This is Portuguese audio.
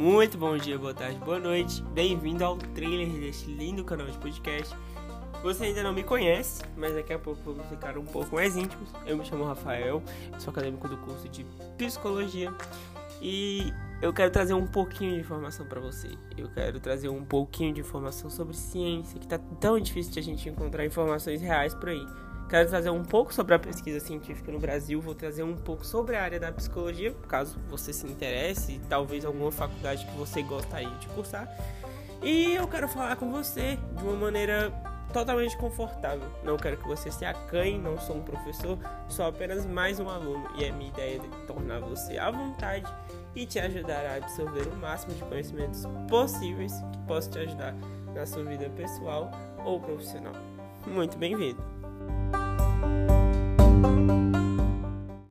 muito bom dia, boa tarde, boa noite. Bem-vindo ao trailer deste lindo canal de podcast. Você ainda não me conhece, mas daqui a pouco vamos ficar um pouco mais íntimos. Eu me chamo Rafael, sou acadêmico do curso de Psicologia e eu quero trazer um pouquinho de informação para você. Eu quero trazer um pouquinho de informação sobre ciência, que tá tão difícil de a gente encontrar informações reais por aí. Quero trazer um pouco sobre a pesquisa científica no Brasil, vou trazer um pouco sobre a área da psicologia, caso você se interesse, talvez alguma faculdade que você gostaria de cursar. E eu quero falar com você de uma maneira totalmente confortável. Não quero que você se acanhe, não sou um professor, sou apenas mais um aluno e é minha ideia de tornar você à vontade e te ajudar a absorver o máximo de conhecimentos possíveis que possam te ajudar na sua vida pessoal ou profissional. Muito bem-vindo!